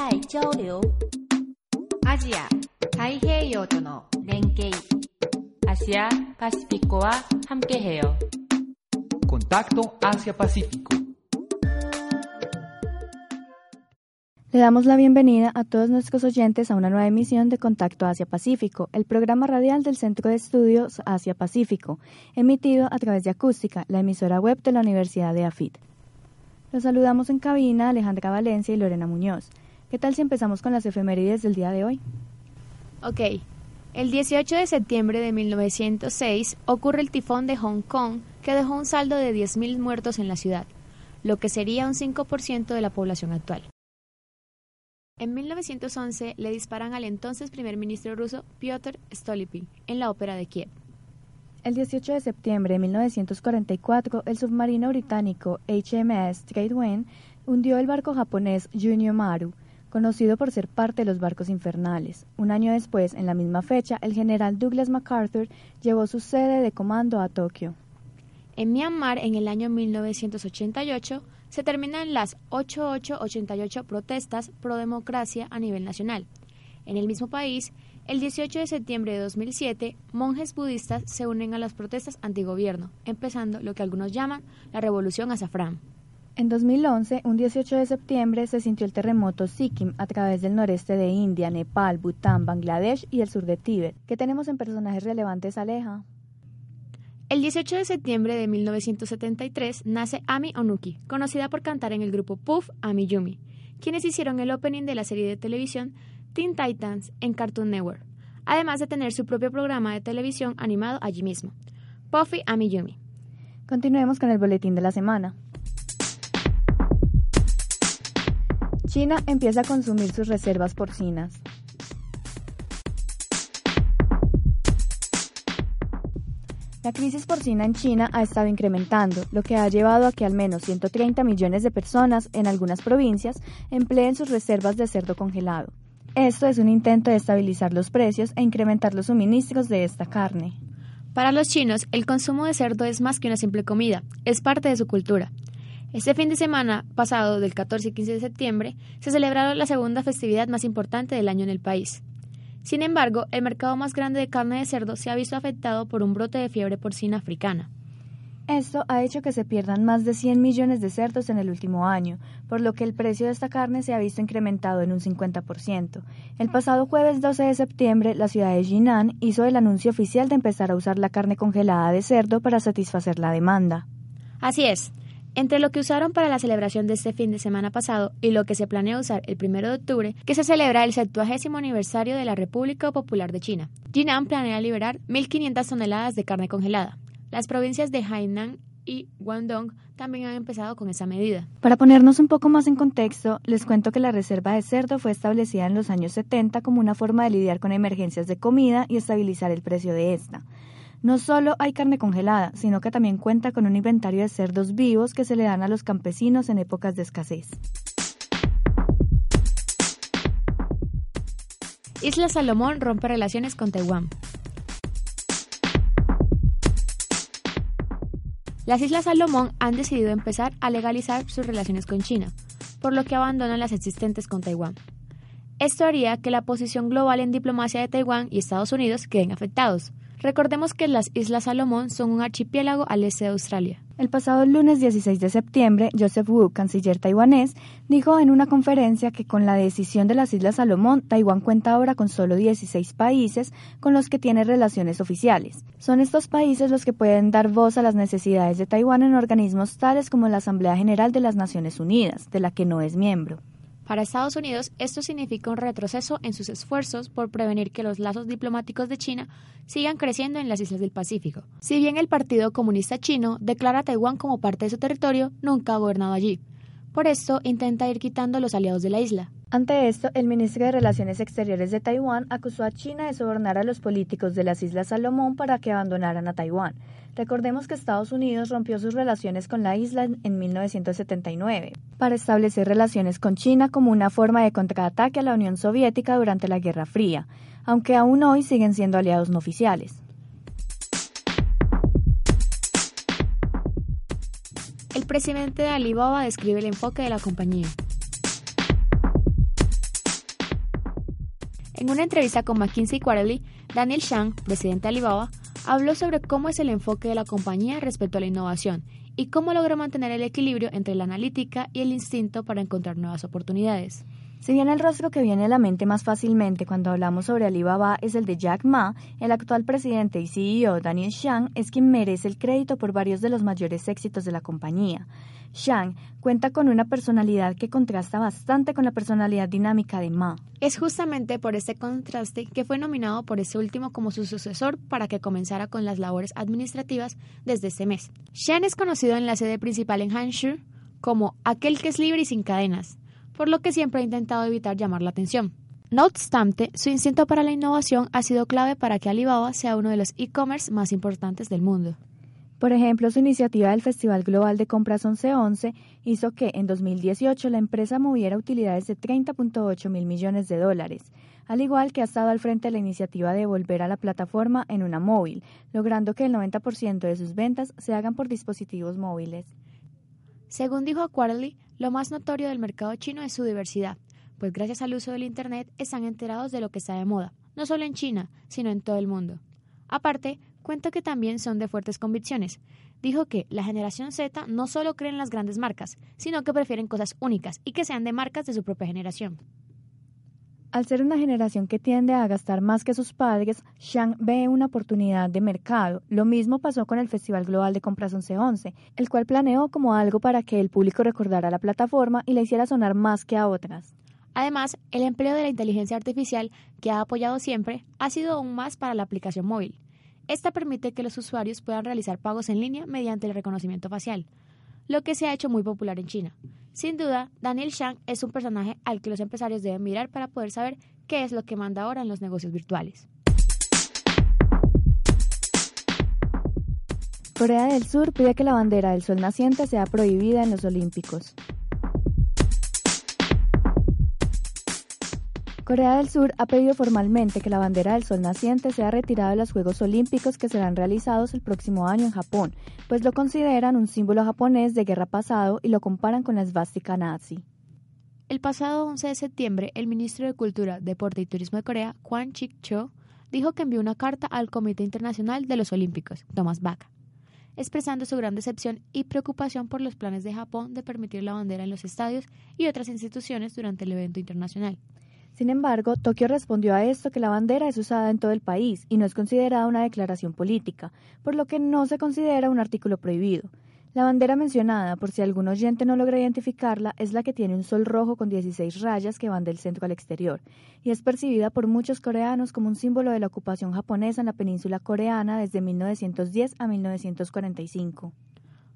态交流。アジア、太平洋との連携。Asia Contacto Asia Pacífico. Le damos la bienvenida a todos nuestros oyentes a una nueva emisión de Contacto Asia-Pacífico, el programa radial del Centro de Estudios Asia-Pacífico, emitido a través de Acústica, la emisora web de la Universidad de AFIT. Los saludamos en cabina Alejandra Valencia y Lorena Muñoz. ¿Qué tal si empezamos con las efemérides del día de hoy? Ok. El 18 de septiembre de 1906 ocurre el tifón de Hong Kong que dejó un saldo de 10.000 muertos en la ciudad, lo que sería un 5% de la población actual. En 1911 le disparan al entonces primer ministro ruso Piotr Stolypin en la ópera de Kiev. El 18 de septiembre de 1944, el submarino británico HMS Tradewin hundió el barco japonés Junyo Maru, conocido por ser parte de los barcos infernales. Un año después, en la misma fecha, el general Douglas MacArthur llevó su sede de comando a Tokio. En Myanmar, en el año 1988, se terminan las 8888 protestas pro democracia a nivel nacional. En el mismo país, el 18 de septiembre de 2007, monjes budistas se unen a las protestas antigobierno, empezando lo que algunos llaman la revolución azafrán. En 2011, un 18 de septiembre, se sintió el terremoto Sikkim a través del noreste de India, Nepal, Bután, Bangladesh y el sur de Tíbet. ¿Qué tenemos en personajes relevantes, Aleja? El 18 de septiembre de 1973 nace Ami Onuki, conocida por cantar en el grupo Puff Ami Yumi, quienes hicieron el opening de la serie de televisión Teen Titans en Cartoon Network, además de tener su propio programa de televisión animado allí mismo, Puffy Ami Yumi. Continuemos con el boletín de la semana. China empieza a consumir sus reservas porcinas. La crisis porcina en China ha estado incrementando, lo que ha llevado a que al menos 130 millones de personas en algunas provincias empleen sus reservas de cerdo congelado. Esto es un intento de estabilizar los precios e incrementar los suministros de esta carne. Para los chinos, el consumo de cerdo es más que una simple comida, es parte de su cultura. Este fin de semana pasado, del 14 y 15 de septiembre, se celebraron la segunda festividad más importante del año en el país, sin embargo, el mercado más grande de carne de cerdo se ha visto afectado por un brote de fiebre porcina africana. Esto ha hecho que se pierdan más de 100 millones de cerdos en el último año, por lo que el precio de esta carne se ha visto incrementado en un 50%. El pasado jueves 12 de septiembre, la ciudad de Jinan hizo el anuncio oficial de empezar a usar la carne congelada de cerdo para satisfacer la demanda. Así es, entre lo que usaron para la celebración de este fin de semana pasado y lo que se planea usar el 1 de octubre, que se celebra el 70 aniversario de la República Popular de China, Jinan planea liberar 1.500 toneladas de carne congelada. Las provincias de Hainan y Guangdong también han empezado con esa medida. Para ponernos un poco más en contexto, les cuento que la reserva de cerdo fue establecida en los años 70 como una forma de lidiar con emergencias de comida y estabilizar el precio de esta. No solo hay carne congelada, sino que también cuenta con un inventario de cerdos vivos que se le dan a los campesinos en épocas de escasez. Isla Salomón rompe relaciones con Taiwán. Las Islas Salomón han decidido empezar a legalizar sus relaciones con China, por lo que abandonan las existentes con Taiwán. Esto haría que la posición global en diplomacia de Taiwán y Estados Unidos queden afectados, Recordemos que las Islas Salomón son un archipiélago al este de Australia. El pasado lunes 16 de septiembre, Joseph Wu, canciller taiwanés, dijo en una conferencia que con la decisión de las Islas Salomón, Taiwán cuenta ahora con solo 16 países con los que tiene relaciones oficiales. Son estos países los que pueden dar voz a las necesidades de Taiwán en organismos tales como la Asamblea General de las Naciones Unidas, de la que no es miembro. Para Estados Unidos, esto significa un retroceso en sus esfuerzos por prevenir que los lazos diplomáticos de China sigan creciendo en las islas del Pacífico. Si bien el Partido Comunista Chino declara a Taiwán como parte de su territorio, nunca ha gobernado allí. Por esto, intenta ir quitando a los aliados de la isla. Ante esto, el ministro de Relaciones Exteriores de Taiwán acusó a China de sobornar a los políticos de las Islas Salomón para que abandonaran a Taiwán. Recordemos que Estados Unidos rompió sus relaciones con la isla en 1979 para establecer relaciones con China como una forma de contraataque a la Unión Soviética durante la Guerra Fría, aunque aún hoy siguen siendo aliados no oficiales. El presidente de Alibaba describe el enfoque de la compañía. En una entrevista con McKinsey Quarterly, Daniel Shang, presidente de Alibaba, habló sobre cómo es el enfoque de la compañía respecto a la innovación y cómo logra mantener el equilibrio entre la analítica y el instinto para encontrar nuevas oportunidades. Si bien el rostro que viene a la mente más fácilmente cuando hablamos sobre Alibaba es el de Jack Ma, el actual presidente y CEO Daniel Shang es quien merece el crédito por varios de los mayores éxitos de la compañía. Shang cuenta con una personalidad que contrasta bastante con la personalidad dinámica de Ma. Es justamente por ese contraste que fue nominado por ese último como su sucesor para que comenzara con las labores administrativas desde ese mes. Shang es conocido en la sede principal en Hangzhou como aquel que es libre y sin cadenas, por lo que siempre ha intentado evitar llamar la atención. No obstante, su instinto para la innovación ha sido clave para que Alibaba sea uno de los e-commerce más importantes del mundo. Por ejemplo, su iniciativa del Festival Global de Compras 1111 hizo que en 2018 la empresa moviera utilidades de 30.8 mil millones de dólares, al igual que ha estado al frente de la iniciativa de volver a la plataforma en una móvil, logrando que el 90% de sus ventas se hagan por dispositivos móviles. Según dijo Quarterly, lo más notorio del mercado chino es su diversidad, pues gracias al uso del Internet están enterados de lo que está de moda, no solo en China, sino en todo el mundo. Aparte, cuenta que también son de fuertes convicciones. Dijo que la generación Z no solo cree en las grandes marcas, sino que prefieren cosas únicas y que sean de marcas de su propia generación. Al ser una generación que tiende a gastar más que sus padres, Shang ve una oportunidad de mercado. Lo mismo pasó con el Festival Global de Compras 1111, el cual planeó como algo para que el público recordara la plataforma y la hiciera sonar más que a otras. Además, el empleo de la inteligencia artificial, que ha apoyado siempre, ha sido aún más para la aplicación móvil. Esta permite que los usuarios puedan realizar pagos en línea mediante el reconocimiento facial, lo que se ha hecho muy popular en China. Sin duda, Daniel Shang es un personaje al que los empresarios deben mirar para poder saber qué es lo que manda ahora en los negocios virtuales. Corea del Sur pide que la bandera del sol naciente sea prohibida en los Olímpicos. Corea del Sur ha pedido formalmente que la bandera del sol naciente sea retirada de los Juegos Olímpicos que serán realizados el próximo año en Japón, pues lo consideran un símbolo japonés de guerra pasado y lo comparan con la esvástica nazi. El pasado 11 de septiembre, el ministro de Cultura, Deporte y Turismo de Corea, Kwon Chik-cho, dijo que envió una carta al Comité Internacional de los Olímpicos, Thomas Bach, expresando su gran decepción y preocupación por los planes de Japón de permitir la bandera en los estadios y otras instituciones durante el evento internacional. Sin embargo, Tokio respondió a esto que la bandera es usada en todo el país y no es considerada una declaración política, por lo que no se considera un artículo prohibido. La bandera mencionada, por si algún oyente no logra identificarla, es la que tiene un sol rojo con 16 rayas que van del centro al exterior, y es percibida por muchos coreanos como un símbolo de la ocupación japonesa en la península coreana desde 1910 a 1945.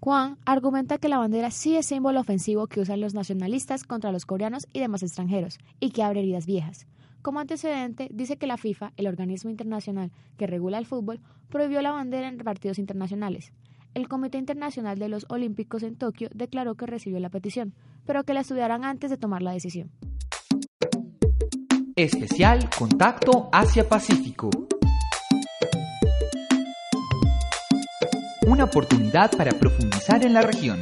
Juan argumenta que la bandera sí es símbolo ofensivo que usan los nacionalistas contra los coreanos y demás extranjeros, y que abre heridas viejas. Como antecedente, dice que la FIFA, el organismo internacional que regula el fútbol, prohibió la bandera en partidos internacionales. El Comité Internacional de los Olímpicos en Tokio declaró que recibió la petición, pero que la estudiarán antes de tomar la decisión. Especial Contacto Asia-Pacífico. Una oportunidad para profundizar en la región.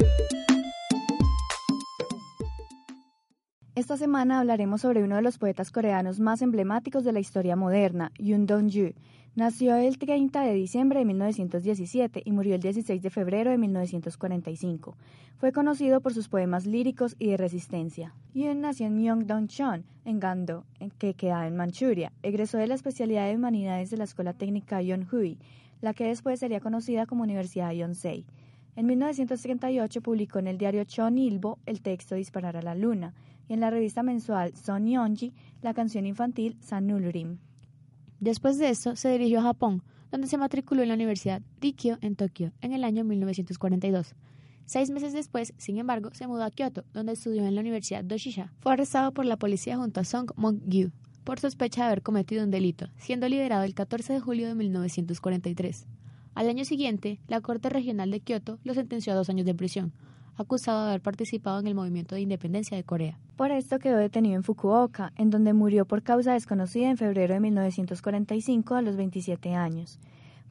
Esta semana hablaremos sobre uno de los poetas coreanos más emblemáticos de la historia moderna, Yoon Dong-ju. Nació el 30 de diciembre de 1917 y murió el 16 de febrero de 1945. Fue conocido por sus poemas líricos y de resistencia. Yoon nació en Myeongdong-cheon, en Gando, que queda en Manchuria. Egresó de la especialidad de Humanidades de la Escuela Técnica Yonhui la que después sería conocida como Universidad Yonsei. En 1938 publicó en el diario Ilbo el texto Disparar a la Luna y en la revista mensual Son Yonji la canción infantil Sanulrim. Después de esto se dirigió a Japón, donde se matriculó en la Universidad Rikyo en Tokio en el año 1942. Seis meses después, sin embargo, se mudó a Kioto, donde estudió en la Universidad Doshisha. Fue arrestado por la policía junto a Song Mong-gyu, por sospecha de haber cometido un delito, siendo liberado el 14 de julio de 1943. Al año siguiente, la Corte Regional de Kioto lo sentenció a dos años de prisión, acusado de haber participado en el movimiento de independencia de Corea. Por esto quedó detenido en Fukuoka, en donde murió por causa desconocida en febrero de 1945 a los 27 años.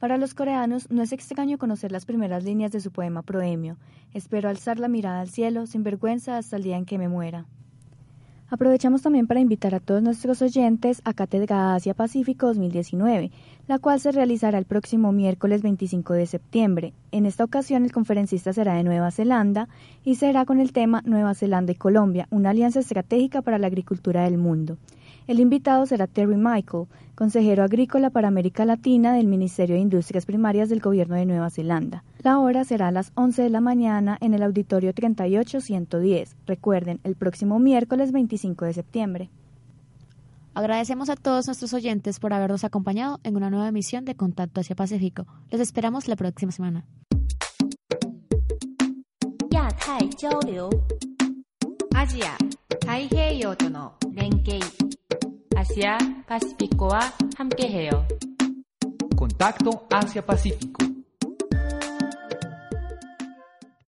Para los coreanos no es extraño conocer las primeras líneas de su poema Proemio. Espero alzar la mirada al cielo sin vergüenza hasta el día en que me muera. Aprovechamos también para invitar a todos nuestros oyentes a Cátedra Asia Pacífico 2019, la cual se realizará el próximo miércoles 25 de septiembre. En esta ocasión el conferencista será de Nueva Zelanda y será con el tema Nueva Zelanda y Colombia, una alianza estratégica para la agricultura del mundo. El invitado será Terry Michael, consejero agrícola para América Latina del Ministerio de Industrias Primarias del Gobierno de Nueva Zelanda. La hora será a las 11 de la mañana en el auditorio 38110. Recuerden, el próximo miércoles 25 de septiembre. Agradecemos a todos nuestros oyentes por habernos acompañado en una nueva emisión de Contacto Asia Pacífico. Les esperamos la próxima semana. Asia, 아시아 파시피코와 함께해요. Contacto Asia-Pacífico.